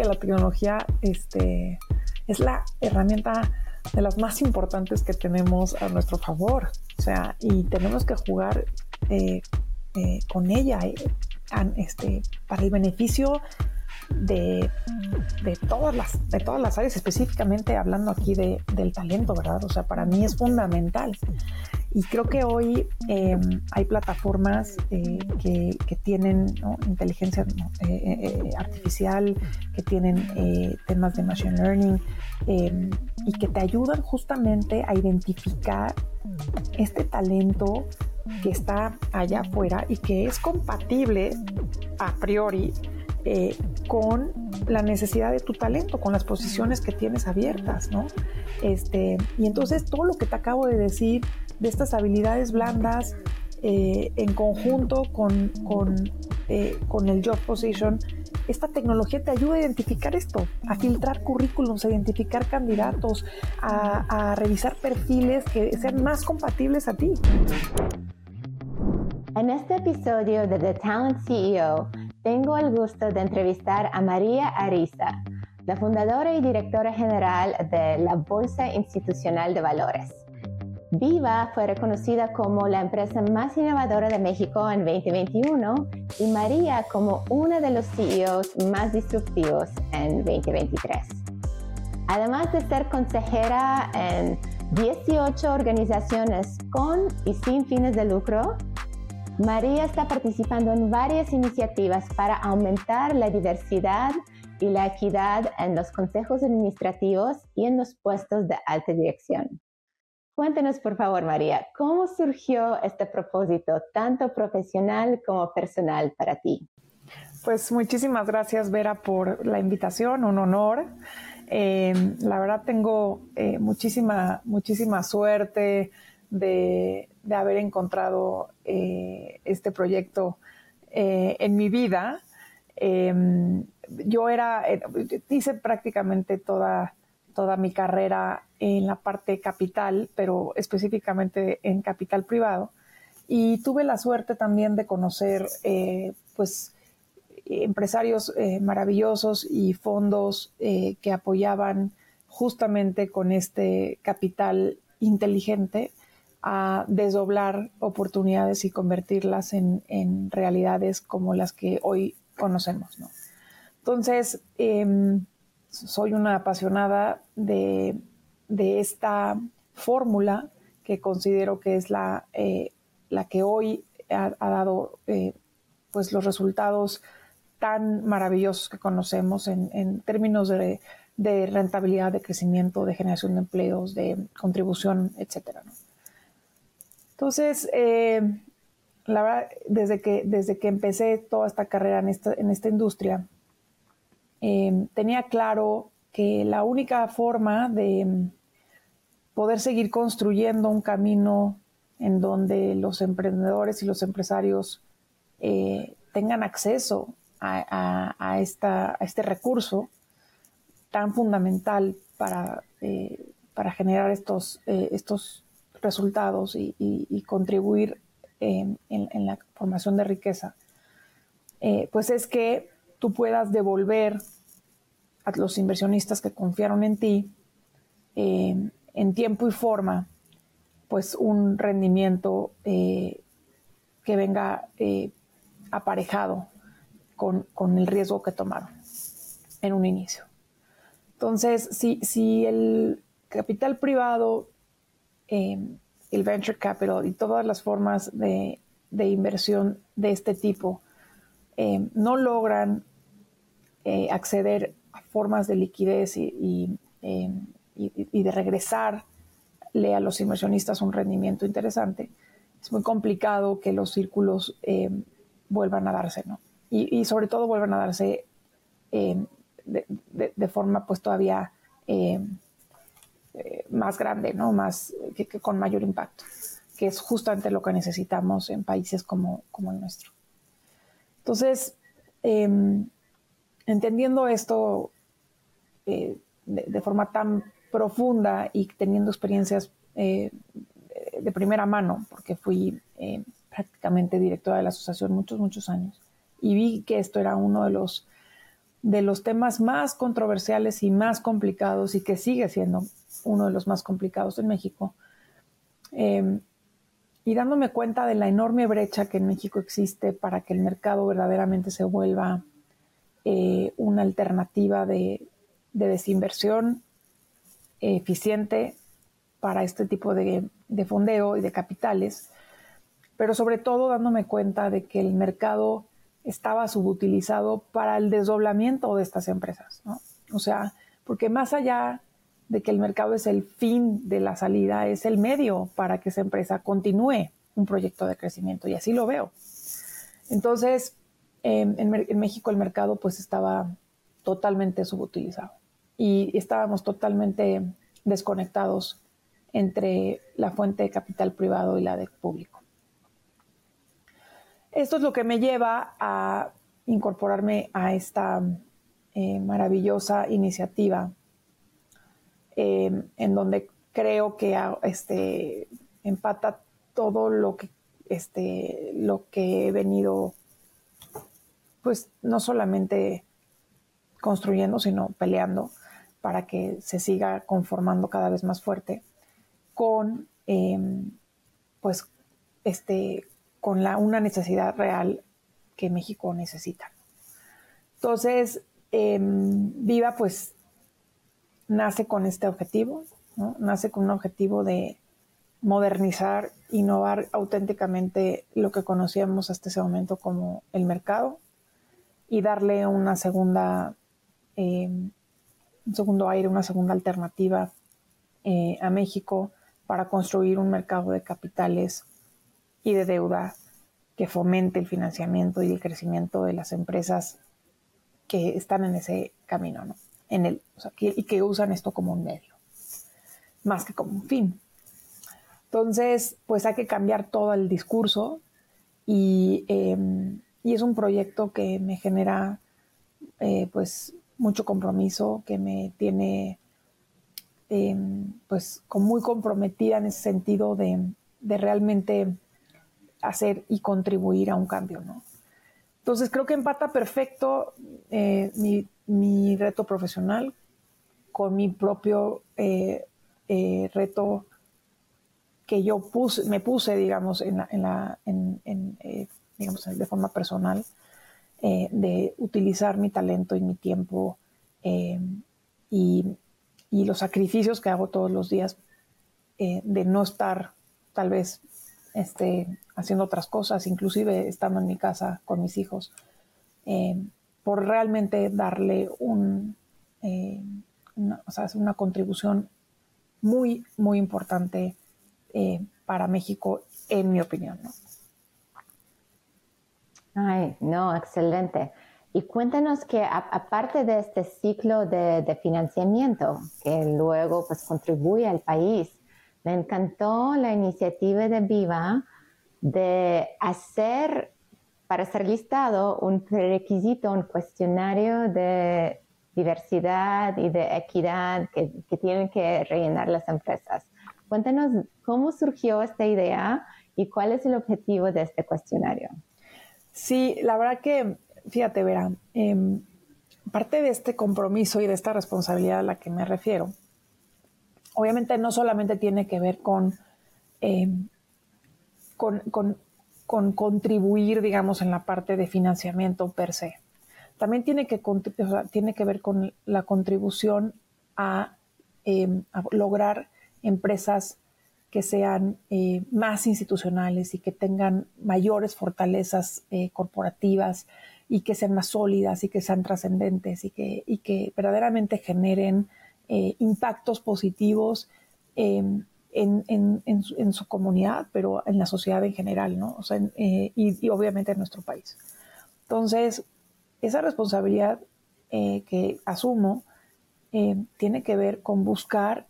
que la tecnología este, es la herramienta de las más importantes que tenemos a nuestro favor. O sea, y tenemos que jugar eh, eh, con ella eh, este, para el beneficio de, todas las, de todas las áreas, específicamente hablando aquí del talento, ¿verdad? O sea, para mí es fundamental. Y creo que hoy em, hay plataformas eh, que, tienen inteligencia artificial, que tienen temas de machine learning em, y que te ayudan justamente a identificar este talento que está allá afuera y que es compatible a priori eh, con la necesidad de tu talento, con las posiciones que tienes abiertas, ¿no? Este, y entonces todo lo que te acabo de decir de estas habilidades blandas eh, en conjunto con, con, eh, con el job position, esta tecnología te ayuda a identificar esto, a filtrar currículums, a identificar candidatos, a, a revisar perfiles que sean más compatibles a ti. En este episodio de The Talent CEO, tengo el gusto de entrevistar a María Ariza, la fundadora y directora general de la Bolsa Institucional de Valores. Viva fue reconocida como la empresa más innovadora de México en 2021 y María como una de los CEOs más disruptivos en 2023. Además de ser consejera en 18 organizaciones con y sin fines de lucro, María está participando en varias iniciativas para aumentar la diversidad y la equidad en los consejos administrativos y en los puestos de alta dirección. Cuéntenos, por favor, María, ¿cómo surgió este propósito, tanto profesional como personal para ti? Pues muchísimas gracias, Vera, por la invitación, un honor. Eh, la verdad tengo eh, muchísima, muchísima suerte de, haber encontrado eh, este proyecto eh, en mi vida. Em, yo era, eh, hice prácticamente toda, toda mi carrera en la parte capital, pero específicamente en capital privado. Y tuve la suerte también de conocer, pues, empresarios maravillosos y fondos que apoyaban justamente con este capital inteligente a desdoblar oportunidades y convertirlas en, realidades como las que hoy conocemos. Entonces, em, soy una apasionada de, esta fórmula que considero que es la, eh, que hoy ha, dado eh, pues los resultados tan maravillosos que conocemos en, términos de, rentabilidad, de crecimiento, de generación de empleos, de contribución, etcétera. Entonces, eh, la verdad, desde que, desde que empecé toda esta carrera en esta, en esta industria, eh, tenía claro que la única forma de poder seguir construyendo un camino en donde los emprendedores y los empresarios eh, tengan acceso a, esta, a, este recurso tan fundamental para, para generar estos, estos resultados y, contribuir en, la formación de riqueza, eh, pues es que tú puedas devolver a los inversionistas que confiaron en ti eh, en tiempo y forma, pues un rendimiento eh, que venga aparejado con, con, el riesgo que tomaron en un inicio. Entonces, si, si el capital privado Em, el venture capital y todas las formas de, inversión de este tipo em, no logran eh, acceder a formas de liquidez em, y, y, de regresarle a los inversionistas un rendimiento interesante, es muy complicado que los círculos vuelvan a darse, ¿no? Y, sobre todo vuelvan a darse de, de, forma pues todavía eh, más grande, ¿no? Más, que, con mayor impacto, que es justamente lo que necesitamos en países como, como el nuestro. Entonces, em, entendiendo esto eh, de, forma tan profunda y teniendo experiencias eh, de primera mano, porque fui prácticamente directora de la asociación muchos, muchos años, y vi que esto era uno de los de los temas más controversiales y más complicados y que sigue siendo uno de los más complicados en México. Em, y dándome cuenta de la enorme brecha que en México existe para que el mercado verdaderamente se vuelva eh, una alternativa de, desinversión eficiente para este tipo de, de fondeo y de capitales, pero sobre todo dándome cuenta de que el mercado estaba subutilizado para el desdoblamiento de estas empresas. ¿no? O sea, porque más allá de que el mercado es el fin de la salida, es el medio para que esa empresa continúe un proyecto de crecimiento y así lo veo. Entonces, en, en, México el mercado pues estaba totalmente subutilizado y estábamos totalmente desconectados entre la fuente de capital privado y la de público. Esto es lo que me lleva a incorporarme a esta eh, maravillosa iniciativa em, en donde creo que este, empata todo lo que, este, lo que he venido, pues no solamente construyendo, sino peleando para que se siga conformando cada vez más fuerte con, em, pues, este, con la, una necesidad real que México necesita. Entonces, em, Viva pues nace con este objetivo, nace con un objetivo de modernizar, innovar auténticamente lo que conocíamos hasta ese momento como el mercado y darle una segunda, em, un segundo aire, una segunda alternativa eh, a México para construir un mercado de capitales y de deuda que fomente el financiamiento y el crecimiento de las empresas que están en ese camino, ¿no? En el, y que usan esto como un medio, más que como un fin. Entonces, pues hay que cambiar todo el discurso y, em, y es un proyecto que me genera, eh, pues, mucho compromiso, que me tiene, em, pues, muy comprometida en ese sentido de, de realmente hacer y contribuir a un cambio, ¿no? Entonces creo que empata perfecto eh, mi, reto profesional con mi propio eh, eh, reto que yo me puse, digamos, de forma personal, de utilizar mi talento y mi tiempo y, y, los sacrificios que hago todos los días de no estar tal vez este, haciendo otras cosas, inclusive estando en mi casa con mis hijos, eh, por realmente darle un, eh, una, una contribución muy, muy importante eh, para México, en mi opinión. Ay, no, excelente. Y cuéntanos que aparte de este ciclo de, de, financiamiento que luego pues contribuye al país, me encantó la iniciativa de Viva de hacer, para ser listado, un prerequisito, un cuestionario de diversidad y de equidad que, tienen que rellenar las empresas. Cuéntanos cómo surgió esta idea y cuál es el objetivo de este cuestionario. Sí, la verdad que, fíjate, Vera, em, parte de este compromiso y de esta responsabilidad a la que me refiero obviamente no solamente tiene que ver eh, con, con, contribuir, digamos, en la parte de financiamiento per se. También tiene que, tiene que ver con la contribución a, em, lograr empresas que sean eh, más institucionales y que tengan mayores fortalezas eh, corporativas y que sean más sólidas y que sean trascendentes y que, y que verdaderamente generen eh, impactos positivos em, en, su, comunidad, pero en la sociedad en general, ¿no? O sea, eh, y, obviamente en nuestro país. Entonces, esa responsabilidad eh, que asumo tiene que ver con buscar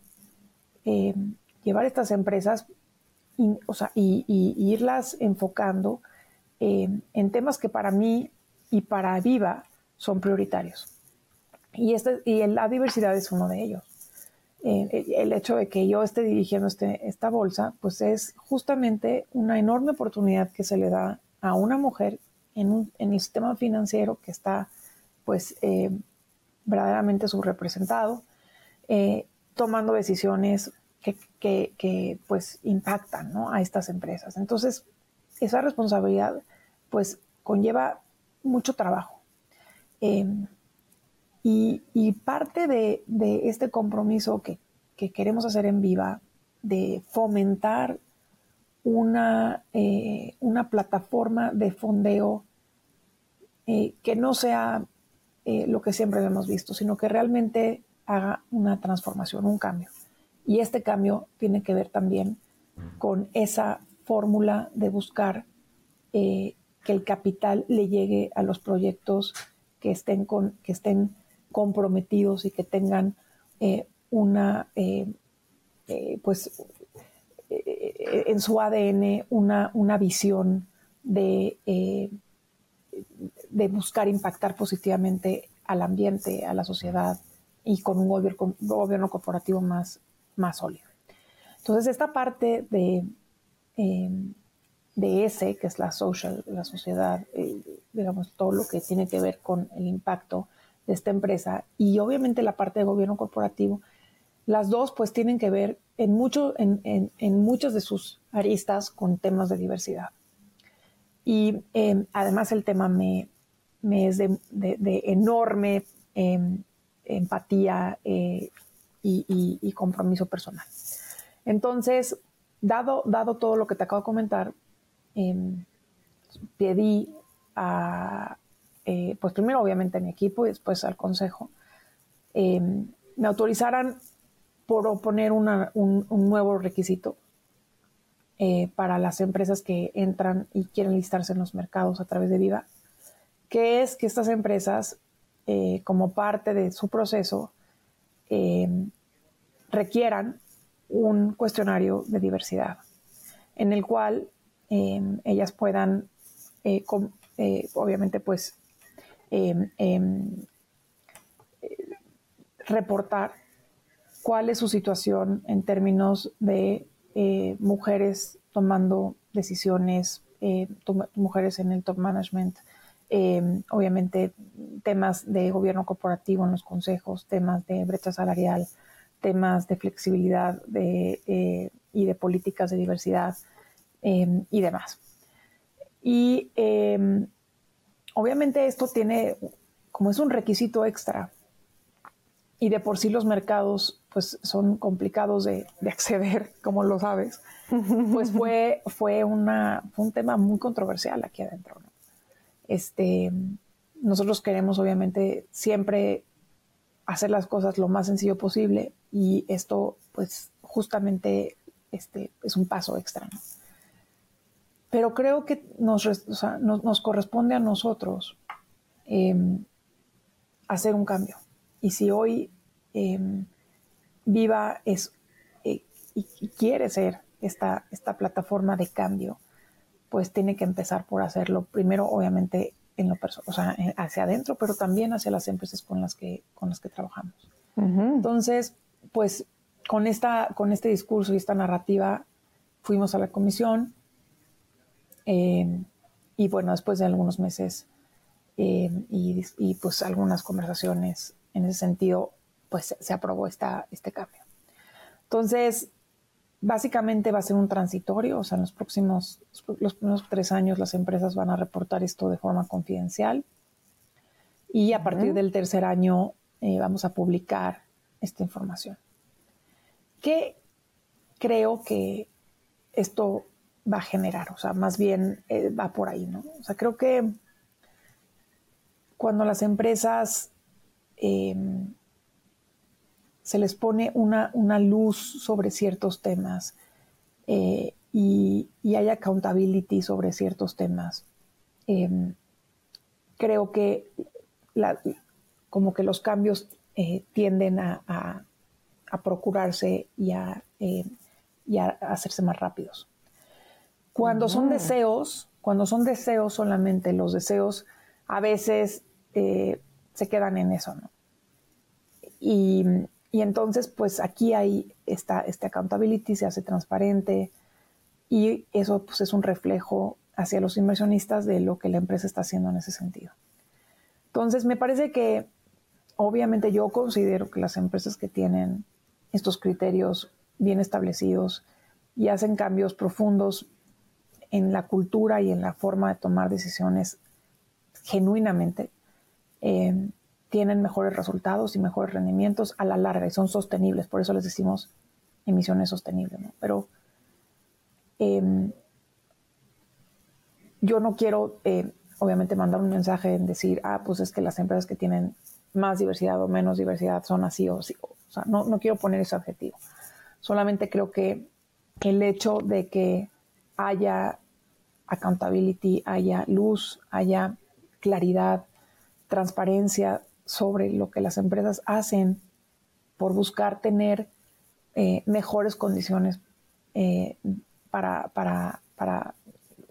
llevar estas empresas o sea, y, irlas enfocando en temas que para mí y para Viva son prioritarios. Y, este, y la diversidad es uno de ellos. Eh, el hecho de que yo esté dirigiendo este, esta bolsa, pues es justamente una enorme oportunidad que se le da a una mujer en, un, en el sistema financiero que está pues verdaderamente subrepresentado, tomando decisiones que, pues impactan a estas empresas. Entonces, esa responsabilidad pues conlleva mucho trabajo. Y, parte de, este compromiso que, queremos hacer en Viva, de fomentar una, eh, una plataforma de fondeo eh, que no sea eh, lo que siempre hemos visto, sino que realmente haga una transformación, un cambio. Y este cambio tiene que ver también con esa fórmula de buscar que el capital le llegue a los proyectos que estén, con, que estén comprometidos y que tengan eh, una, eh, eh, pues, en su ADN una, una visión de, de buscar impactar positivamente al ambiente, a la sociedad y con un gobierno, corporativo más, más sólido. Entonces, esta parte de, de ese, que es la social, la sociedad, digamos, todo lo que tiene que ver con el impacto, de esta empresa y obviamente la parte de gobierno corporativo, las dos pues tienen que ver en, mucho, en, en, muchos de sus aristas con temas de diversidad. Y em, además el tema me, me es de, de, enorme em, empatía eh, y, y, compromiso personal. Entonces, dado, dado todo lo que te acabo de comentar, em, pedí a, eh, pues primero obviamente a mi equipo y después al consejo, eh, me autorizaran por oponer un, nuevo requisito eh, para las empresas que entran y quieren listarse en los mercados a través de Viva, que es que estas empresas, como parte de su proceso, requieran un cuestionario de diversidad, en el cual ellas puedan, obviamente, pues reportar cuál es su situación en términos de eh, mujeres tomando decisiones, eh, mujeres en el top management, em, obviamente temas de gobierno corporativo en los consejos, temas de brecha salarial, temas de flexibilidad eh, y de políticas de diversidad y demás. Y obviamente esto tiene, como es un requisito extra, y de por sí los mercados pues son complicados de, acceder, como lo sabes, pues fue, fue, una, un tema muy controversial aquí adentro. Este, nosotros queremos obviamente siempre hacer las cosas lo más sencillo posible y esto pues justamente este, es un paso extra. Pero creo que nos, nos, corresponde a nosotros em, hacer un cambio. Y si hoy em, Viva es eh, y, quiere ser esta, esta plataforma de cambio, pues tiene que empezar por hacerlo primero, obviamente, en lo o sea, hacia adentro, pero también hacia las empresas con las que, con las que trabajamos. Entonces, pues con, esta, con este discurso y esta narrativa fuimos a la comisión, eh, y bueno, después de algunos meses eh, y, pues algunas conversaciones en ese sentido, pues se aprobó esta, este cambio. Entonces, básicamente va a ser un transitorio, o sea, en los próximos, los primeros tres años las empresas van a reportar esto de forma confidencial y a partir del tercer año eh, vamos a publicar esta información. Que creo que esto va a generar, o sea, más bien eh, va por ahí, ¿no? O sea, creo que cuando las empresas em, se les pone una, una, luz sobre ciertos temas eh, y, hay accountability sobre ciertos temas, em, creo que como que los cambios eh, tienden a, procurarse y a, y a hacerse más rápidos. Cuando son deseos, cuando son deseos solamente, los deseos a veces eh, se quedan en eso, ¿no? Y, entonces, pues aquí hay esta, este accountability, se hace transparente y eso pues, es un reflejo hacia los inversionistas de lo que la empresa está haciendo en ese sentido. Entonces, me parece que obviamente yo considero que las empresas que tienen estos criterios bien establecidos y hacen cambios profundos en la cultura y en la forma de tomar decisiones genuinamente, eh, tienen mejores resultados y mejores rendimientos a la larga y son sostenibles. Por eso les decimos emisiones sostenibles. Pero em, yo no quiero, eh, obviamente, mandar un mensaje en decir, ah, pues es que las empresas que tienen más diversidad o menos diversidad son así o así. O sea, no, no quiero poner ese objetivo. Solamente creo que el hecho de que haya accountability, haya luz, haya claridad, transparencia sobre lo que las empresas hacen por buscar tener eh, mejores condiciones eh, para, para, para,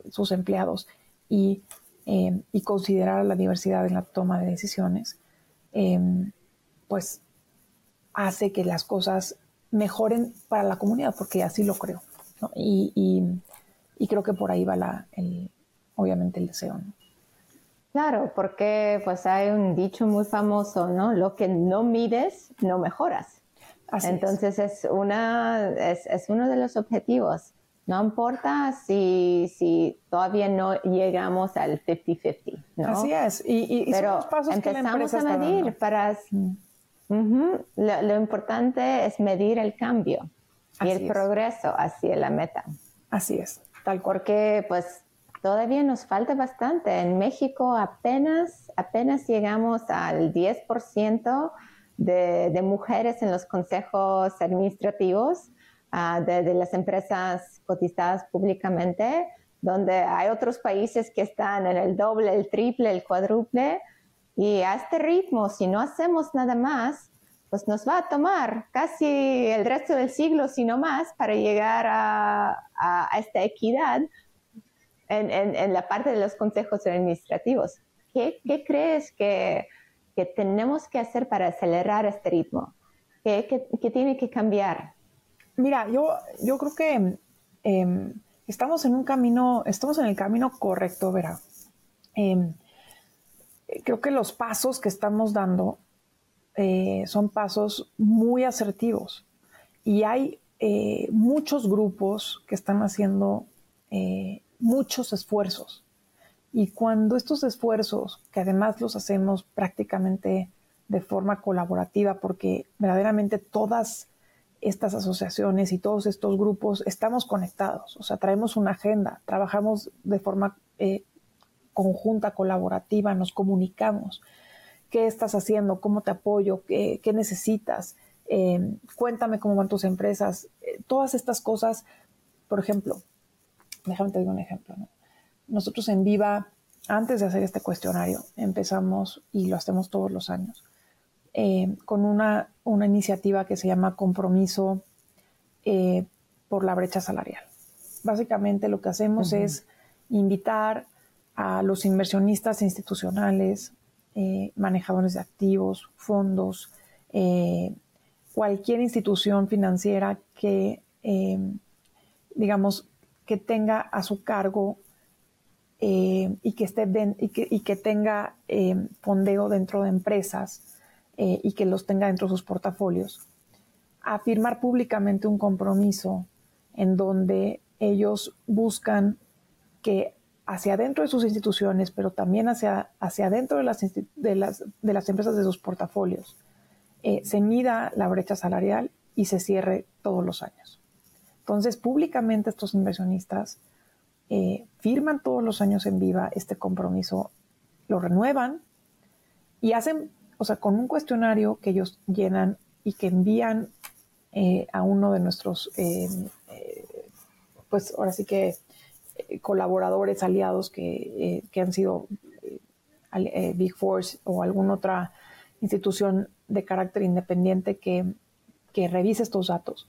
sus empleados y, eh, y, considerar la diversidad en la toma de decisiones, pues hace que las cosas mejoren para la comunidad, porque así lo creo. Y, creo que por ahí va la, el, obviamente el deseo. Claro, porque pues hay un dicho muy famoso, ¿no? Lo que no mides, no mejoras. Entonces es. una, es, es, uno de los objetivos. No importa si, si todavía no llegamos al 50-50, ¿no? Así es. Y, y, Pero empezamos a medir para... lo, importante es medir el cambio y el progreso hacia la meta. Así es, tal. Porque pues todavía nos falta bastante. En México apenas, apenas llegamos al 10% de, de, mujeres en los consejos administrativos uh, de, de, las empresas cotizadas públicamente, donde hay otros países que están en el doble, el triple, el cuádruple. Y a este ritmo, si no hacemos nada más, pues nos va a tomar casi el resto del siglo, si no más, para llegar a, a, esta equidad en, en, la parte de los consejos administrativos. ¿Qué, qué crees que, que, tenemos que hacer para acelerar este ritmo? ¿Qué, qué, tiene que cambiar? Mira, yo, yo creo que eh, estamos en un camino, estamos en el camino correcto, Vera. Eh, creo que los pasos que estamos dando eh, son pasos muy asertivos y hay eh, muchos grupos que están haciendo eh, muchos esfuerzos. Y cuando estos esfuerzos, que además los hacemos prácticamente de forma colaborativa, porque verdaderamente todas estas asociaciones y todos estos grupos estamos conectados, o sea, traemos una agenda, trabajamos de forma conjunta, colaborativa, nos comunicamos. ¿Qué estás haciendo? ¿Cómo te apoyo? ¿Qué, qué necesitas? Eh, cuéntame cómo van tus empresas. Eh, todas estas cosas, por ejemplo, déjame te digo un ejemplo. Nosotros en Viva, antes de hacer este cuestionario, empezamos, y lo hacemos todos los años, eh, con una, una, iniciativa que se llama Compromiso eh, por la Brecha Salarial. Básicamente lo que hacemos es invitar a los inversionistas institucionales, eh, manejadores de activos, fondos, cualquier institución financiera que, digamos, que tenga a su cargo eh, y, que esté y, que, y, que, tenga eh, fondeo dentro de empresas eh, y que los tenga dentro de sus portafolios, a firmar públicamente un compromiso en donde ellos buscan que hacia adentro de sus instituciones, pero también hacia, hacia adentro de las, de, las, de las empresas de sus portafolios, se mida la brecha salarial y se cierre todos los años. Entonces, públicamente estos inversionistas eh, firman todos los años en viva este compromiso, lo renuevan y hacen, o sea, con un cuestionario que ellos llenan y que envían eh, a uno de nuestros, eh, pues ahora sí que colaboradores, aliados que, que han sido Big Force o alguna otra institución de carácter independiente que, que revise estos datos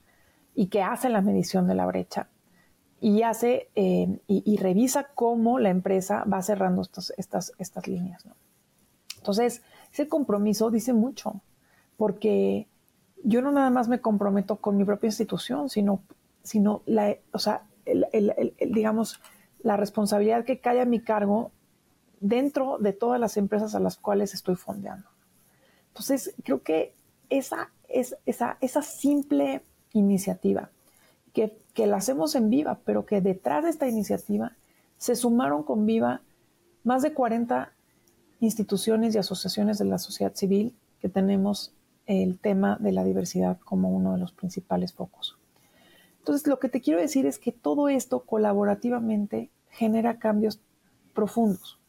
y que hace la medición de la brecha y hace eh, y, revisa cómo la empresa va cerrando estas, estas líneas. Entonces, ese compromiso dice mucho, porque yo no nada más me comprometo con mi propia institución, sino, sino la, o sea, digamos, la responsabilidad que cae a mi cargo dentro de todas las empresas a las cuales estoy fondeando. Entonces, creo que esa, es, esa, esa simple iniciativa, que, que la hacemos en Viva, pero que detrás de esta iniciativa se sumaron con Viva más de 40 instituciones y asociaciones de la sociedad civil que tenemos el tema de la diversidad como uno de los principales focos. Entonces, lo que te quiero decir es que todo esto colaborativamente genera cambios profundos.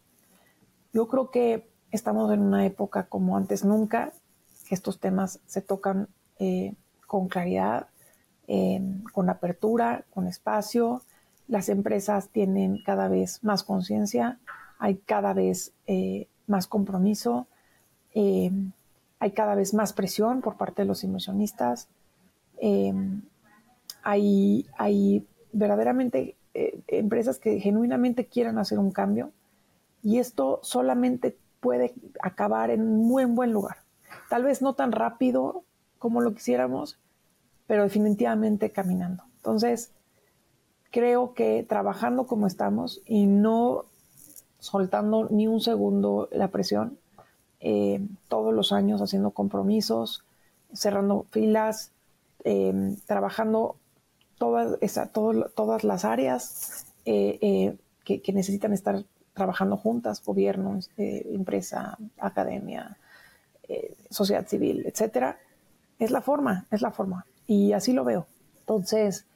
Yo creo que estamos en una época como antes nunca, que estos temas se tocan eh, con claridad, con apertura, con espacio. Las empresas tienen cada vez más conciencia, hay cada vez eh, más compromiso, eh, hay cada vez más presión por parte de los inversionistas, hay, hay verdaderamente empresas que genuinamente quieran hacer un cambio y esto solamente puede acabar en un muy buen lugar. Tal vez no tan rápido como lo quisiéramos, pero definitivamente caminando. Entonces, creo que trabajando como estamos y no soltando ni un segundo la presión, eh, todos los años haciendo compromisos, cerrando filas, eh, trabajando todas, todas las áreas eh, que, que, necesitan estar trabajando juntas, gobierno, este, empresa, academia, eh, sociedad civil, etcétera, es la forma, es la forma. Y así lo veo. Entonces,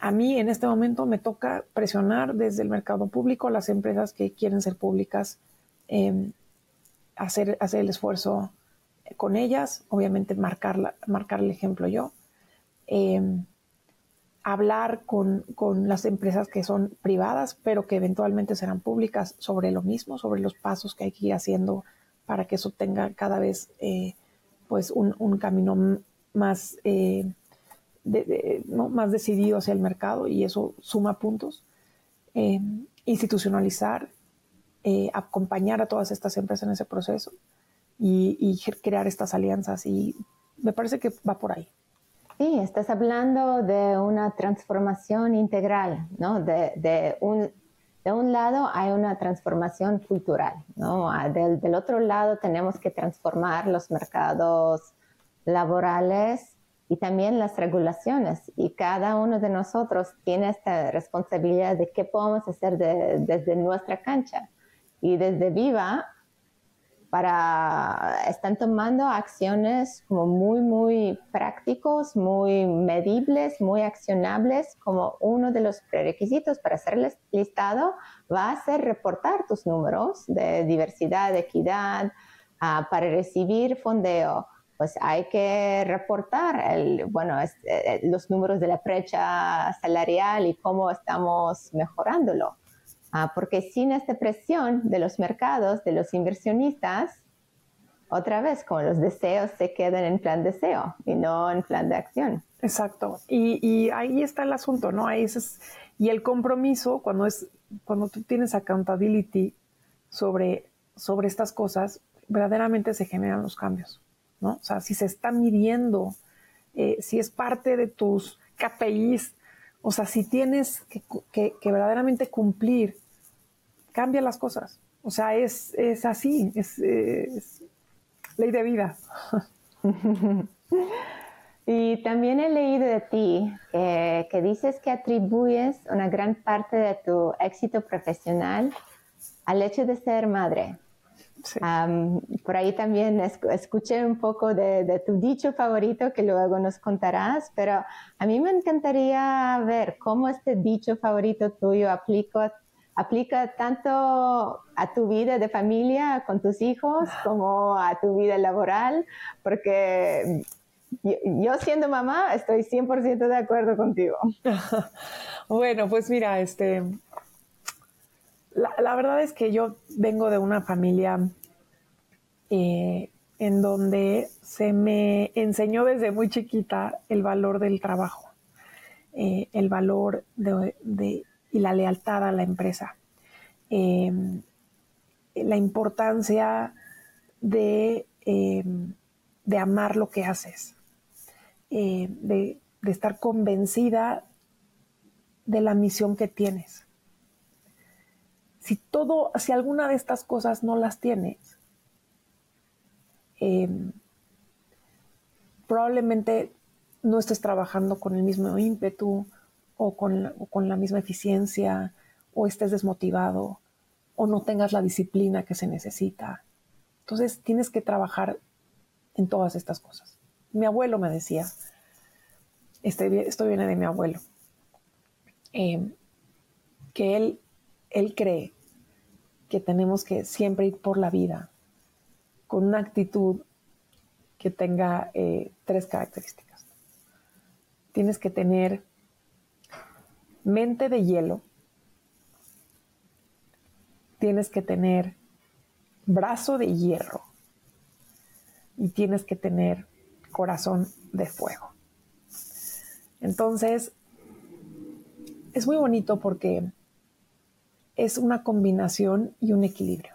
a mí en este momento me toca presionar desde el mercado público las empresas que quieren ser públicas, em, hacer, hacer el esfuerzo con ellas, obviamente marcar, marcar el ejemplo yo. Em, hablar con, las empresas que son privadas, pero que eventualmente serán públicas sobre lo mismo, sobre los pasos que hay que ir haciendo para que eso tenga cada vez eh, pues un, camino más, eh, más decidido hacia el mercado y eso suma puntos. Eh, institucionalizar, acompañar a todas estas empresas en ese proceso y crear estas alianzas y me parece que va por ahí. Sí, estás hablando de una transformación integral, ¿no? De, un, de un lado hay una transformación cultural, ¿no? Ah, del, del, otro lado tenemos que transformar los mercados laborales y también las regulaciones. Y cada uno de nosotros tiene esta responsabilidad de qué podemos hacer desde nuestra cancha. Y desde Viva para, están tomando acciones como muy, muy prácticos, muy medibles, muy accionables, como uno de los prerequisitos para ser listado va a ser reportar tus números de diversidad, de equidad, ah, para recibir fondeo. Pues hay que reportar el, bueno, eh, los números de la brecha salarial y cómo estamos mejorándolo. Ah, porque sin esta presión de los mercados, de los inversionistas, otra vez, como los deseos se quedan en plan deseo y no en plan de acción. Exacto. Y, ahí está el asunto, ¿no? Ahí es, y el compromiso, cuando, es, cuando tú tienes accountability sobre, sobre estas cosas, verdaderamente se generan los cambios, ¿no? O sea, si se está midiendo, eh, si es parte de tus KPIs, o sea, si tienes que, verdaderamente cumplir, cambia las cosas. O sea, es, es así, es, ley de vida. y también he leído de ti que dices que atribuyes una gran parte de tu éxito profesional al hecho de ser madre por ahí también escuché un poco de, tu dicho favorito que luego nos contarás, pero a mí me encantaría ver cómo este dicho favorito tuyo aplica, aplica tanto a tu vida de familia con tus hijos como a tu vida laboral, porque yo, siendo mamá estoy 100% de acuerdo contigo. bueno, pues mira, este, la, verdad es que yo vengo de una familia eh, en donde se me enseñó desde muy chiquita el valor del trabajo, eh, el valor de, y la lealtad a la empresa, em, la importancia de, em, de, amar lo que haces, eh, de, de estar convencida de la misión que tienes. Si todo, si alguna de estas cosas no las tienes, em, probablemente no estés trabajando con el mismo ímpetu o con, con la misma eficiencia o estés desmotivado o no tengas la disciplina que se necesita. Entonces tienes que trabajar en todas estas cosas. Mi abuelo me decía, este, esto viene de mi abuelo, em, que él, él cree que tenemos que siempre ir por la vida con una actitud que tenga eh, tres características. Tienes que tener mente de hielo, tienes que tener brazo de hierro y tienes que tener corazón de fuego. Entonces, es muy bonito porque es una combinación y un equilibrio.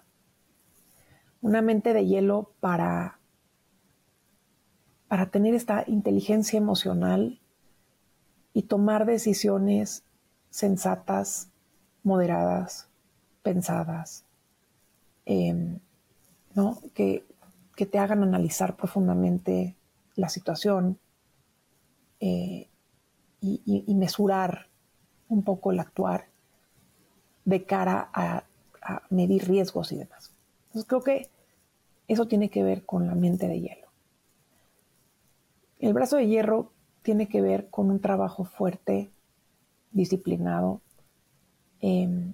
Una mente de hielo para, para tener esta inteligencia emocional y tomar decisiones sensatas, moderadas, pensadas, em, ¿no? que, te hagan analizar profundamente la situación eh, y, mesurar un poco el actuar de cara a, medir riesgos y demás. Entonces creo que eso tiene que ver con la mente de hielo. El brazo de hierro tiene que ver con un trabajo fuerte, disciplinado, em,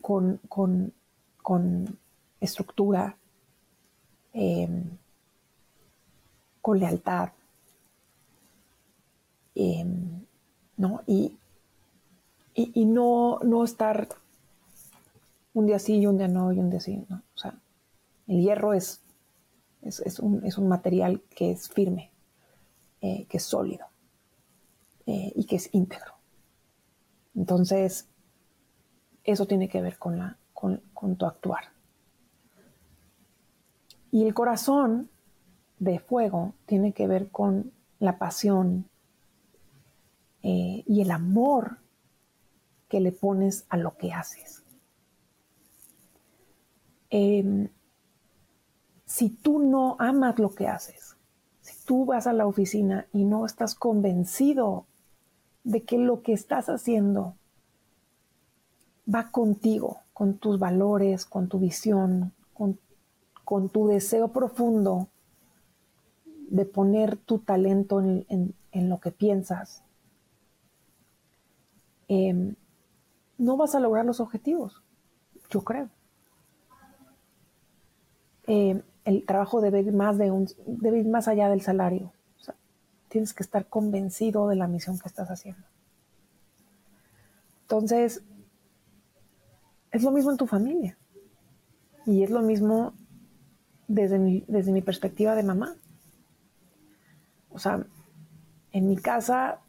con, estructura, em, con lealtad, em, ¿no? Y, no, no estar un día sí y un día no y un día sí, ¿no? O sea, el hierro es, es, un, material que es firme, eh, que es sólido eh, y que es íntegro. Entonces, eso tiene que ver con, con, tu actuar. Y el corazón de fuego tiene que ver con la pasión eh, y el amor que le pones a lo que haces. Em, si tú no amas lo que haces, si tú vas a la oficina y no estás convencido de que lo que estás haciendo va contigo, con tus valores, con tu visión, con, tu deseo profundo de poner tu talento en, lo que piensas, em, no vas a lograr los objetivos, yo creo. Eh, el trabajo debe ir más, de un, debe ir más allá del salario. Tienes que estar convencido de la misión que estás haciendo. Entonces, es lo mismo en tu familia. Y es lo mismo desde mi, desde mi perspectiva de mamá. O sea, en mi casa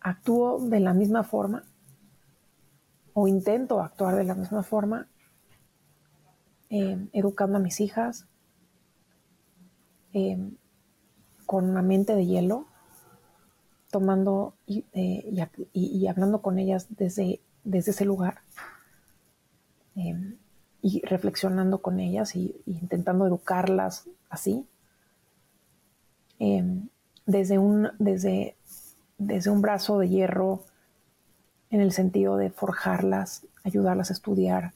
actúo de la misma forma o intento actuar de la misma forma, eh, educando a mis hijas eh, con una mente de hielo, tomando eh, y, hablando con ellas desde, desde ese lugar y reflexionando con ellas y, intentando educarlas así. desde, un, desde, desde un brazo de hierro en el sentido de forjarlas, ayudarlas a estudiar,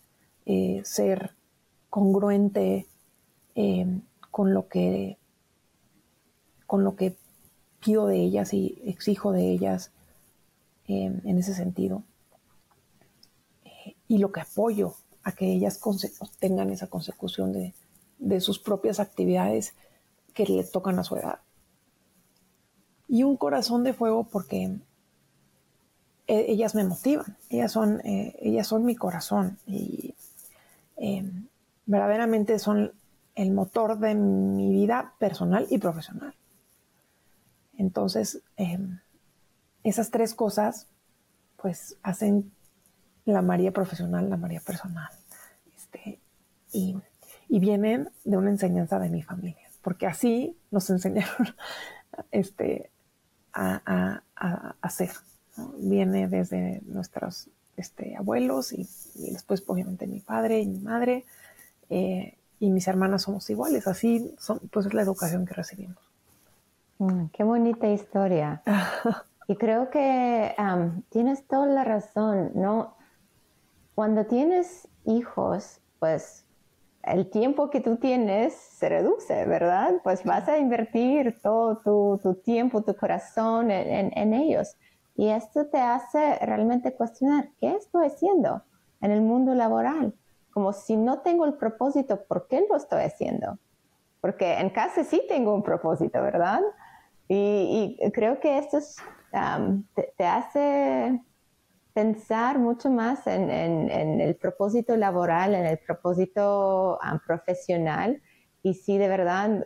eh, ser congruente eh, con lo que con lo que pido de ellas y exijo de ellas eh, en ese sentido. y lo que apoyo a que ellas tengan esa consecución de, sus propias actividades que le tocan a su edad. Y un corazón de fuego porque e, ellas me motivan, ellas son, eh, ellas son mi corazón y em, verdaderamente son el motor de mi vida personal y profesional. Entonces, em, esas tres cosas, pues, hacen la María profesional, la María personal. Este, y, vienen de una enseñanza de mi familia, porque así nos enseñaron este, a, a, a hacer viene desde nuestros este, abuelos y, después obviamente mi padre y mi madre eh, y mis hermanas somos iguales. Así son, pues es la educación que recibimos. Mm, qué bonita historia. y creo que tienes toda la razón, ¿no? Cuando tienes hijos, pues el tiempo que tú tienes se reduce, ¿verdad? Pues vas a invertir todo tu, tiempo, tu corazón en, ellos. Y esto te hace realmente cuestionar, ¿qué estoy haciendo en el mundo laboral? Como si no tengo el propósito, ¿por qué lo estoy haciendo? Porque en casa sí tengo un propósito, ¿verdad? Y, creo que esto te, hace pensar mucho más en, el propósito laboral, en el propósito profesional y si de verdad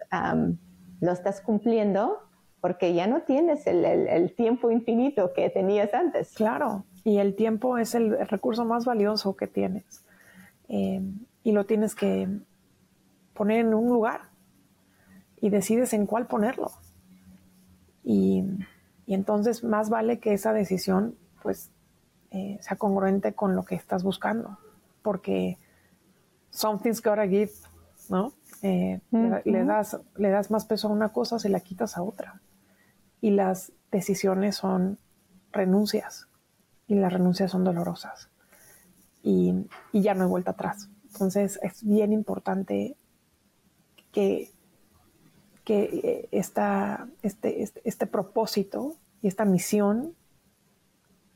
lo estás cumpliendo, porque ya no tienes el, tiempo infinito que tenías antes. Claro, y el tiempo es el recurso más valioso que tienes eh, y lo tienes que poner en un lugar y decides en cuál ponerlo. Y, y entonces más vale que esa decisión pues eh, sea congruente con lo que estás buscando, porque something's gotta give, ¿no? Eh, le, das, le das más peso a una cosa, se la quitas a otra. Y las decisiones son renuncias, y las renuncias son dolorosas. Y, ya no hay vuelta atrás. Entonces es bien importante que, que eh, esta, este, este, este propósito y esta misión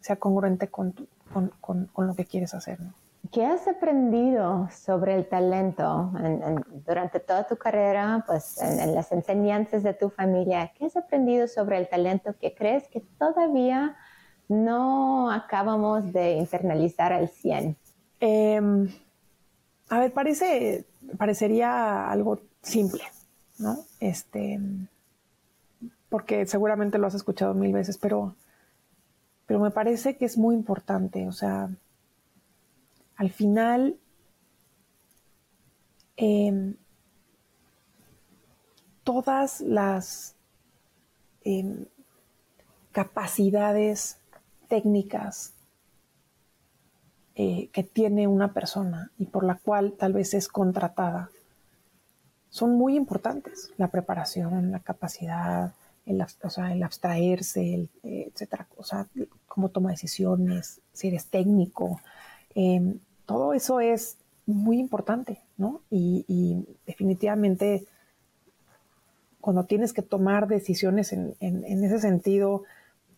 sea congruente con, lo que quieres hacer. ¿Qué has aprendido sobre el talento durante toda tu carrera, pues en, las enseñanzas de tu familia? ¿Qué has aprendido sobre el talento que crees que todavía no acabamos de internalizar al 100? Em, a ver, parece, parecería algo simple, ¿no? Este, porque seguramente lo has escuchado mil veces, pero pero me parece que es muy importante, o sea, al final em, todas las em, capacidades técnicas eh, que tiene una persona y por la cual tal vez es contratada son muy importantes. La preparación, la capacidad, el, o sea, el abstraerse, el, eh, etcétera, o sea, cómo toma decisiones, si eres técnico, em, todo eso es muy importante, ¿no? Y, definitivamente cuando tienes que tomar decisiones en, ese sentido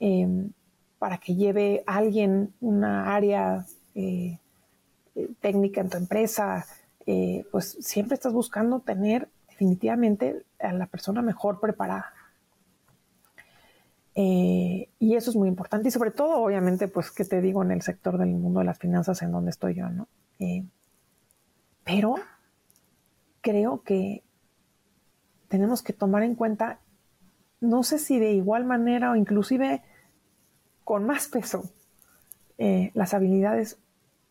em, para que lleve alguien una área eh, eh, técnica en tu empresa, pues siempre estás buscando tener definitivamente a la persona mejor preparada. Eh, y eso es muy importante. Y sobre todo, obviamente, pues, ¿qué te digo en el sector del mundo de las finanzas en donde estoy yo, no? Eh, pero creo que tenemos que tomar en cuenta, no sé si de igual manera o inclusive con más peso, eh, las habilidades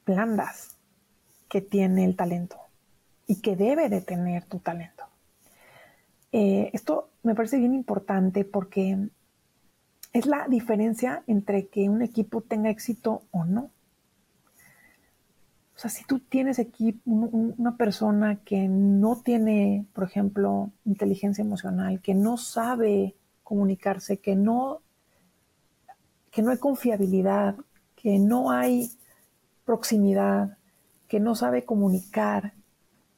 blandas que tiene el talento y que debe de tener tu talento. esto me parece bien importante porque es la diferencia entre que un equipo tenga éxito o no. O sea, si tú tienes una persona que no tiene, por ejemplo, inteligencia emocional, que no sabe comunicarse, que no, que no hay confiabilidad, que no hay proximidad, que no sabe comunicar,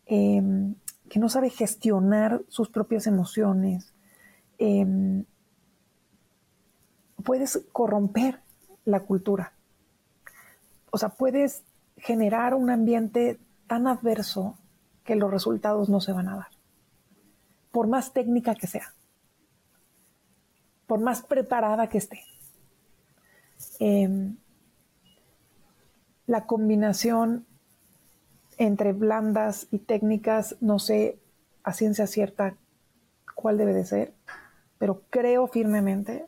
em, que no sabe gestionar sus propias emociones, em, puedes corromper la cultura. O sea, puedes generar un ambiente tan adverso que los resultados no se van a dar. Por más técnica que sea. Por más preparada que esté. Em, la combinación entre blandas y técnicas, no sé a ciencia cierta cuál debe de ser, pero creo firmemente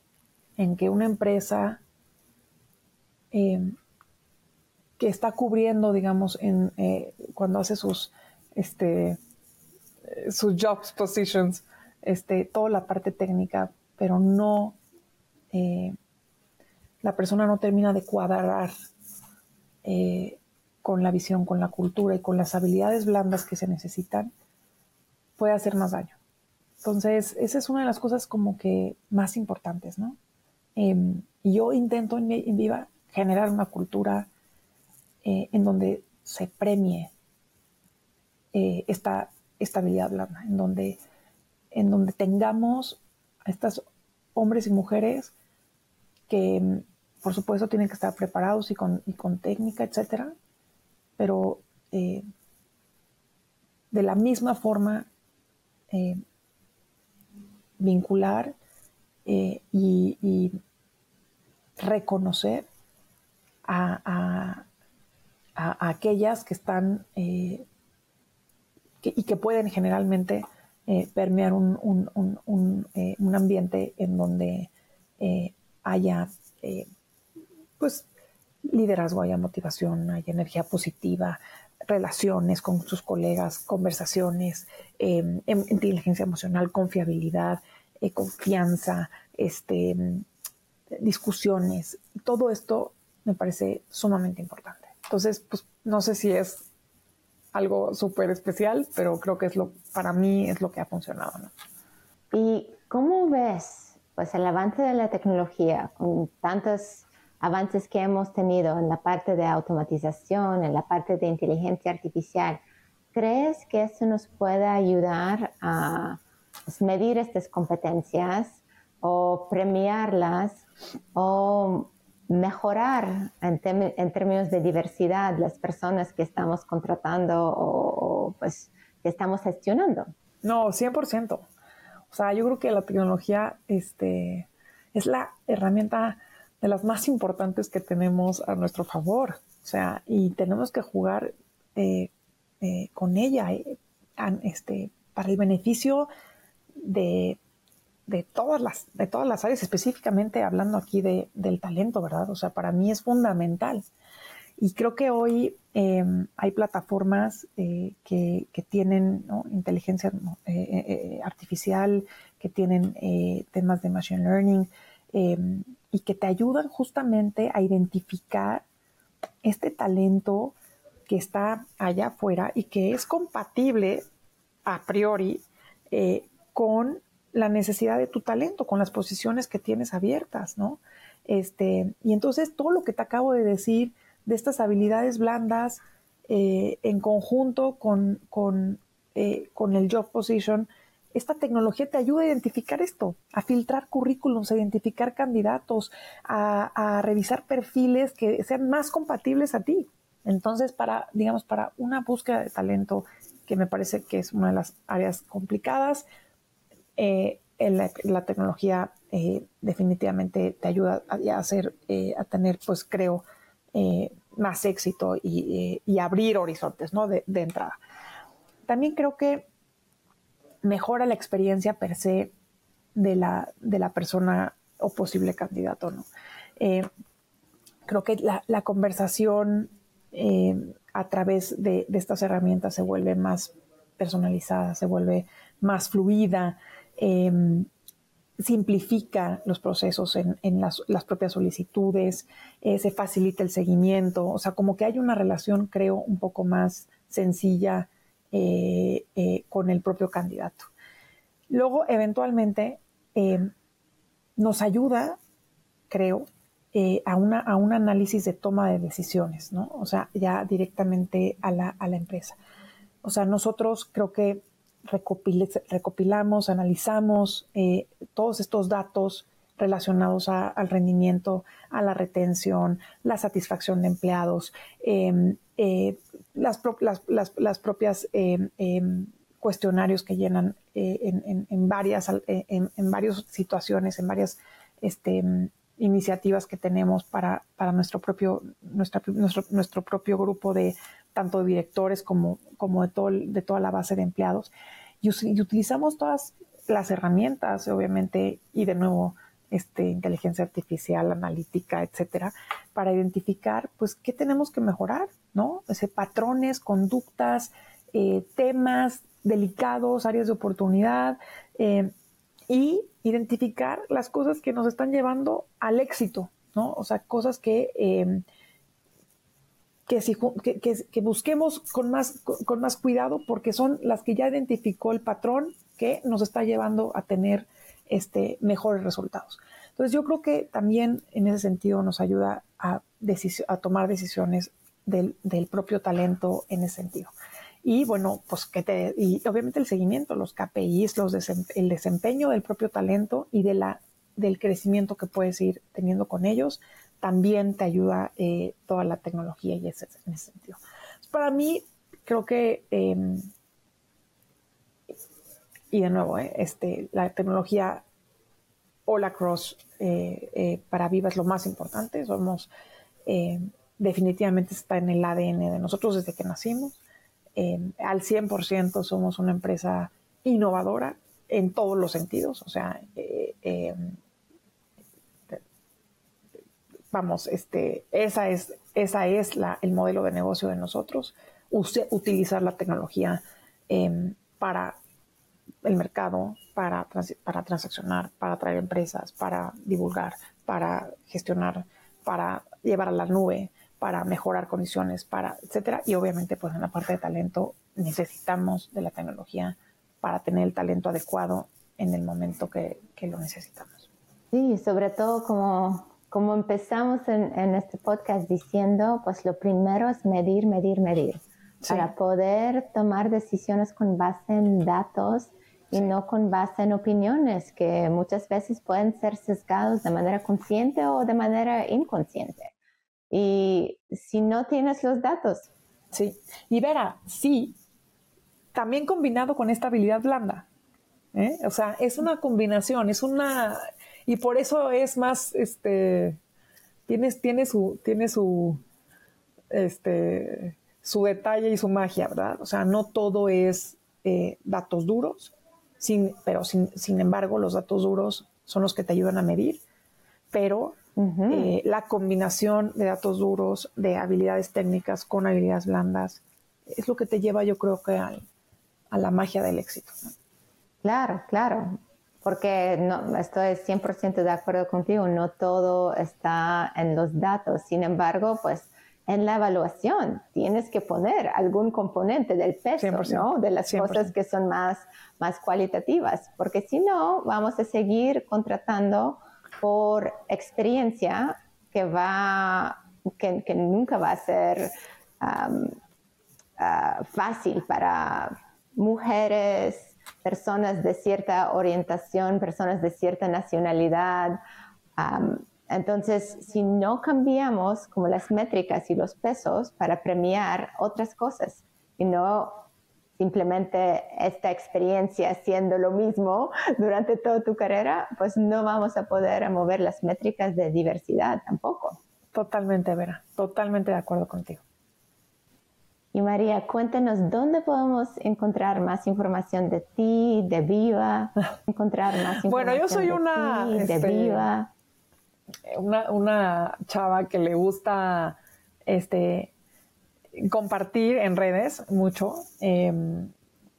en que una empresa eh, que está cubriendo, digamos, en, eh, cuando hace sus, este, sus jobs positions, este, toda la parte técnica, pero no, eh, la persona no termina de cuadrar eh, con la visión, con la cultura y con las habilidades blandas que se necesitan, puede hacer más daño. Entonces, esa es una de las cosas como que más importantes, ¿no? Em, yo intento en, en, Viva generar una cultura eh, en donde se premie eh, esta estabilidad blanda, en donde, en donde tengamos a estos hombres y mujeres que, em, por supuesto, tienen que estar preparados y con, y con técnica, etcétera, pero eh, de la misma forma vincular eh, y, reconocer a, aquellas que están eh, y que pueden generalmente eh, permear un, un, ambiente en donde haya pues liderazgo, haya motivación, haya energía positiva, relaciones con sus colegas, conversaciones, em, em, inteligencia emocional, confiabilidad, eh, confianza, este, discusiones. Todo esto me parece sumamente importante. Entonces, pues no sé si es algo súper especial, pero creo que es lo, para mí es lo que ha funcionado. ¿Y cómo ves pues, el avance de la tecnología con tantos avances que hemos tenido en la parte de automatización, en la parte de inteligencia artificial, ¿crees que eso nos puede ayudar a pues, medir estas competencias o premiarlas o mejorar en, términos de diversidad las personas que estamos contratando o, pues que estamos gestionando? No, 100%. O sea, yo creo que la tecnología este, es la herramienta de las más importantes que tenemos a nuestro favor. O sea, y tenemos que jugar eh, eh, con ella eh, este, para el beneficio de, todas las, de todas las áreas, específicamente hablando aquí de, del talento, ¿verdad? O sea, para mí es fundamental. Y creo que hoy em, hay plataformas que, tienen inteligencia artificial, que tienen temas de machine learning, em, y que te ayudan justamente a identificar este talento que está allá afuera y que es compatible a priori eh, con la necesidad de tu talento, con las posiciones que tienes abiertas, ¿no? Este, y entonces todo lo que te acabo de decir de estas habilidades blandas eh, en conjunto con, con, eh, con el job position, esta tecnología te ayuda a identificar esto, a filtrar currículums, a identificar candidatos, a, revisar perfiles que sean más compatibles a ti. Entonces, para, digamos, para una búsqueda de talento, que me parece que es una de las áreas complicadas, eh, la, tecnología eh, definitivamente te ayuda a, hacer, eh, a tener, pues creo, más éxito y, abrir horizontes, ¿no? de entrada. También creo que mejora la experiencia per se de la, de la persona o posible candidato, ¿no? Eh, creo que la, conversación eh, a través de, estas herramientas se vuelve más personalizada, se vuelve más fluida, em, simplifica los procesos en, las, las, propias solicitudes, eh, se facilita el seguimiento, o sea, como que hay una relación, creo, un poco más sencilla eh, eh, con el propio candidato. Luego, eventualmente, eh, nos ayuda, creo, a, una, a un análisis de toma de decisiones, ¿no? O sea, ya directamente a la, a la empresa. O sea, nosotros creo que recopilamos, analizamos todos estos datos relacionados al rendimiento, a la retención, la satisfacción de empleados, em, las, las, propias em, em, cuestionarios que llenan eh, en, varias, eh, en, varias situaciones, en varias este, iniciativas que tenemos para, para nuestro, propio, nuestro, nuestro propio grupo de tanto de directores como, como de, todo, de toda la base de empleados. Y, utilizamos todas las herramientas, obviamente, y de nuevo, este, inteligencia artificial, analítica, etcétera, para identificar, pues, qué tenemos que mejorar, ¿no? Ese patrones, conductas, eh, temas delicados, áreas de oportunidad, eh, y identificar las cosas que nos están llevando al éxito, ¿no? O sea, cosas que, eh, que, si, que, busquemos con más, con más cuidado porque son las que ya identificó el patrón que nos está llevando a tener este, mejores resultados. Entonces yo creo que también en ese sentido nos ayuda a, tomar decisiones del, propio talento en ese sentido. Y bueno, pues que te, y obviamente el seguimiento, los KPIs, el desempeño del propio talento y de la, del crecimiento que puedes ir teniendo con ellos, también te ayuda eh, toda la tecnología y ese, en ese sentido. Para mí, creo que, em, y de nuevo, eh, este, la tecnología All Across eh, para Viva es lo más importante. Somos, definitivamente está en el ADN de nosotros desde que nacimos. al 100% somos una empresa innovadora en todos los sentidos, o sea, vamos, este, esa es, el modelo de negocio de nosotros, utilizar la tecnología em, para el mercado, para, para transaccionar, para traer empresas, para divulgar, para gestionar, para llevar a la nube, para mejorar condiciones, para, etcétera. Y obviamente, pues en la parte de talento necesitamos de la tecnología para tener el talento adecuado en el momento que, que lo necesitamos. Sí, sobre todo como como empezamos en, este podcast diciendo, pues lo primero es medir, medir, medir, para poder tomar decisiones con base en datos y no con base en opiniones que muchas veces pueden ser sesgados de manera consciente o de manera inconsciente. Y si no tienes los datos. Sí, y Vera, sí, también combinado con esta habilidad blanda. ¿eh? O sea, es una combinación, es una, y por eso es más, este, tiene, tiene su, tiene su, este, su detalle y su magia, ¿verdad? O sea, no todo es eh, datos duros, sin, pero sin, sin, embargo los datos duros son los que te ayudan a medir, pero eh, la combinación de datos duros, de habilidades técnicas con habilidades blandas, es lo que te lleva yo creo que a la magia del éxito. Claro, claro porque no, estoy 100% de acuerdo contigo, no todo está en los datos, sin embargo, pues en la evaluación tienes que poner algún componente del peso, ¿no? De las cosas que son más, más cualitativas, porque si no, vamos a seguir contratando por experiencia que va, que, nunca va a ser ah, fácil para mujeres, personas de cierta orientación, personas de cierta nacionalidad. Entonces, si no cambiamos como las métricas y los pesos para premiar otras cosas y no simplemente esta experiencia haciendo lo mismo durante toda tu carrera, pues no vamos a poder mover las métricas de diversidad tampoco. Totalmente, Vera, totalmente de acuerdo contigo. Y María, cuéntanos dónde podemos encontrar más información de ti, de Viva, encontrar más información Bueno, yo soy una, de este, Viva. Una, una, chava que le gusta este, compartir en redes mucho. Em,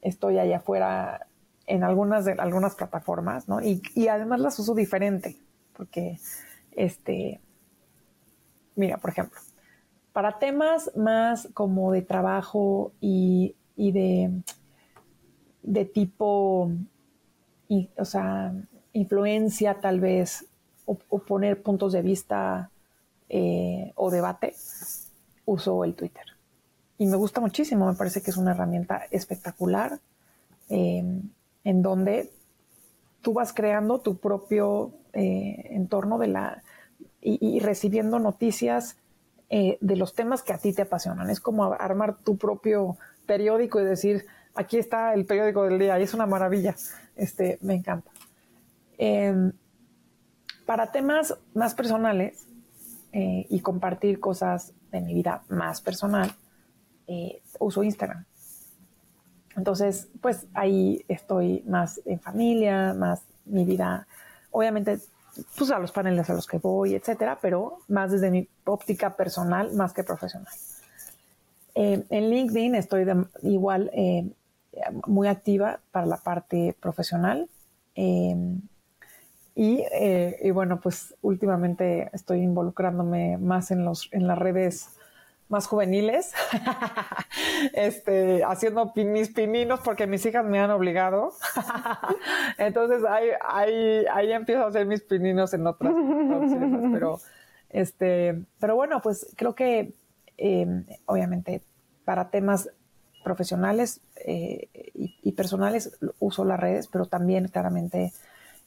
estoy allá afuera en algunas de algunas plataformas, ¿no? Y, y, además las uso diferente, porque, este, mira, por ejemplo, para temas más como de trabajo y, de, de tipo, o sea, influencia tal vez, o, poner puntos de vista eh, o debate, uso el Twitter. Y me gusta muchísimo, me parece que es una herramienta espectacular em, en donde tú vas creando tu propio eh, entorno de la y, recibiendo noticias eh, de los temas que a ti te apasionan. Es como armar tu propio periódico y decir, aquí está el periódico del día y es una maravilla. Este, me encanta. Em, para temas más personales eh, y compartir cosas de mi vida más personal, eh, uso Instagram. Entonces, pues ahí estoy más en familia, más mi vida. Obviamente pues, a los paneles a los que voy, etcétera, pero más desde mi óptica personal más que profesional. Eh, en LinkedIn estoy igual muy activa para la parte profesional. Y, y, bueno, pues últimamente estoy involucrándome más en, los, en las redes más juveniles, este, haciendo mis pininos porque mis hijas me han obligado. Entonces ahí, ahí, ahí empiezo a hacer mis pininos en otras, pero, este, pero bueno, pues creo que em, obviamente para temas profesionales eh, y, personales uso las redes, pero también claramente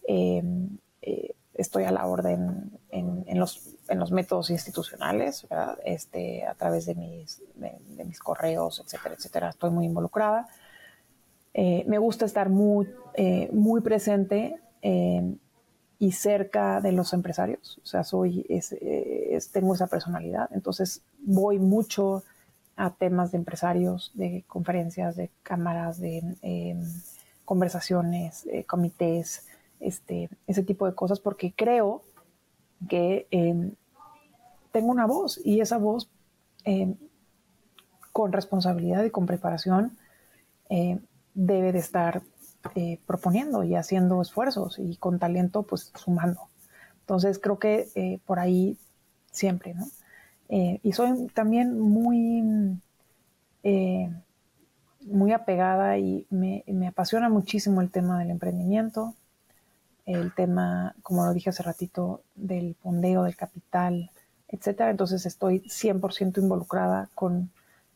em, eh, estoy a la orden en, los, en los métodos institucionales, Este, a través de mis, correos, etcétera, etcétera. Estoy muy involucrada. Eh, me gusta estar muy, eh, muy presente eh, y cerca de los empresarios. O sea, soy, tengo esa personalidad. Entonces voy mucho a temas de empresarios, de conferencias, de cámaras, de em, conversaciones, comités, este, ese tipo de cosas, porque creo que em, tengo una voz y esa voz em, con responsabilidad y con preparación em, debe de estar eh, proponiendo y haciendo esfuerzos y con talento pues sumando. Entonces creo que eh, por ahí siempre, ¿no? Eh, y soy también muy, muy apegada y me, me apasiona muchísimo el tema del emprendimiento, el tema, como lo dije hace ratito, del fondeo del capital, etcétera. Entonces estoy 100% involucrada con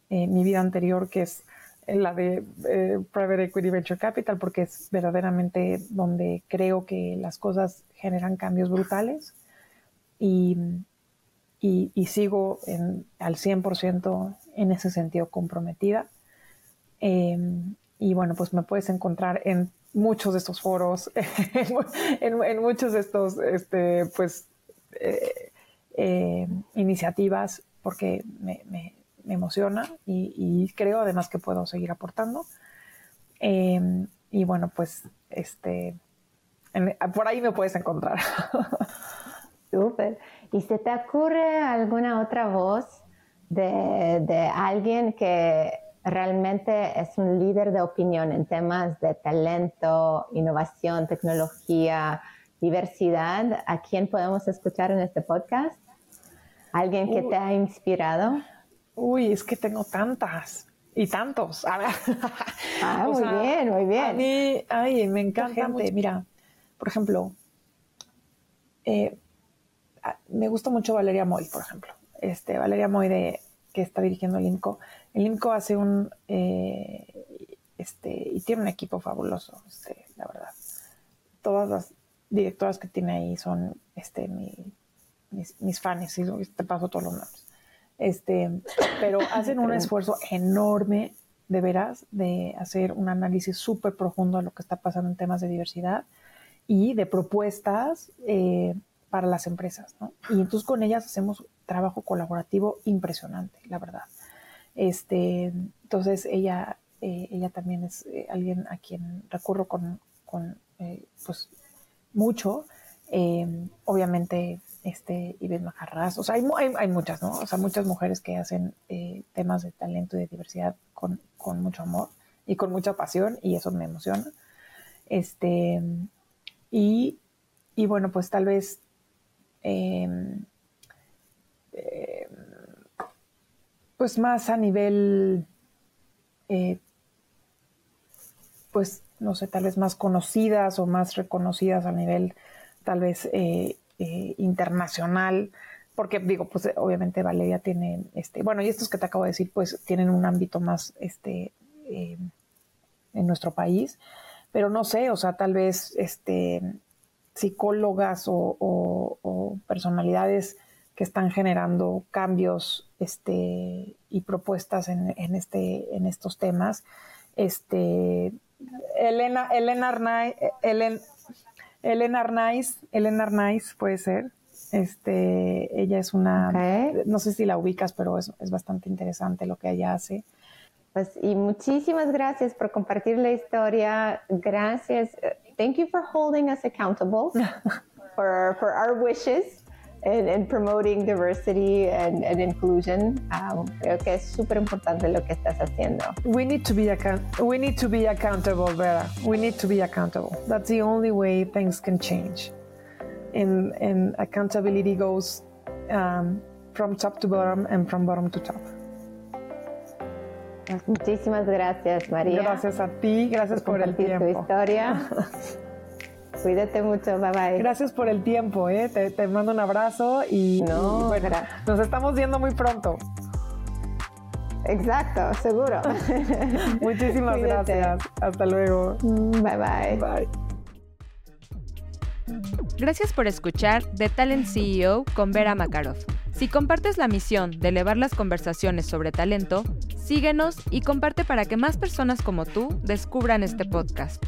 eh, mi vida anterior, que es la de eh, Private Equity Venture Capital, porque es verdaderamente donde creo que las cosas generan cambios brutales y, y, sigo en, al 100% en ese sentido comprometida. Em, y bueno, pues me puedes encontrar en muchos de estos foros, en, muchos de estos, este, pues, eh, eh, iniciativas, porque me, emociona y, creo además que puedo seguir aportando. Em, y bueno, pues, este, por ahí me puedes encontrar. Súper. ¿Y se te ocurre alguna otra voz de, de alguien que realmente es un líder de opinión en temas de talento, innovación, tecnología, diversidad. ¿A quién podemos escuchar en este podcast? ¿Alguien que te ha inspirado? Uy, es que tengo tantas y tantos. Ah, muy bien, muy bien. A mí, ay, me encanta. Mira, por ejemplo, eh, me gusta mucho Valeria Moy, por ejemplo. Este, Valeria Moy de que está dirigiendo el INCO. El INCO hace un, eh, este, y tiene un equipo fabuloso, este, la verdad. Todas las directoras que tiene ahí son, este, mis, mis fans, y te paso todos los nombres. Este, pero hacen un esfuerzo enorme, de veras, de hacer un análisis súper profundo de lo que está pasando en temas de diversidad y de propuestas eh, para las empresas, ¿no? Y entonces con ellas hacemos trabajo colaborativo impresionante, la verdad. Este, entonces ella, eh, ella también es eh, alguien a quien recurro con, con eh, pues, mucho. obviamente, este, Ives Majarras, o sea, hay, hay, muchas, ¿no? O sea, muchas mujeres que hacen temas de talento y de diversidad con, con mucho amor y con mucha pasión, y eso me emociona. Este, y, y bueno, pues tal vez Em, em, pues más a nivel, eh, pues no sé, tal vez más conocidas o más reconocidas a nivel tal vez eh, eh, internacional, porque digo, pues obviamente Valeria tiene, este, bueno, y estos que te acabo de decir, pues tienen un ámbito más, este, em, en nuestro país, pero no sé, o sea, tal vez, este, psicólogas o, personalidades que están generando cambios este, y propuestas en, este, en estos temas. Este, Elena, Elena Arnaiz, Elena Arnaiz, Elena Arnaiz puede ser. Este, ella es una, no sé si la ubicas, pero es, es bastante interesante lo que ella hace. Pues, y muchísimas gracias por compartir la historia. Gracias. Thank you for holding us accountable for, for our wishes and, promoting diversity and, inclusion. Um, creo que es súper importante lo que estás haciendo. We need to be we need to be accountable, Vera. We need to be accountable. That's the only way things can change. And, and accountability goes um, from top to bottom and from bottom to top. Muchísimas gracias, María. Gracias a ti, gracias por, el tiempo. tu historia. Cuídate mucho, bye bye. Gracias por el tiempo, ¿eh? te, mando un abrazo y, no, nos estamos viendo muy pronto. Exacto, seguro. Muchísimas gracias. Hasta luego. Bye bye. Bye. Gracias por escuchar The Talent CEO con Vera Makarov. Si compartes la misión de elevar las conversaciones sobre talento, síguenos y comparte para que más personas como tú descubran este podcast.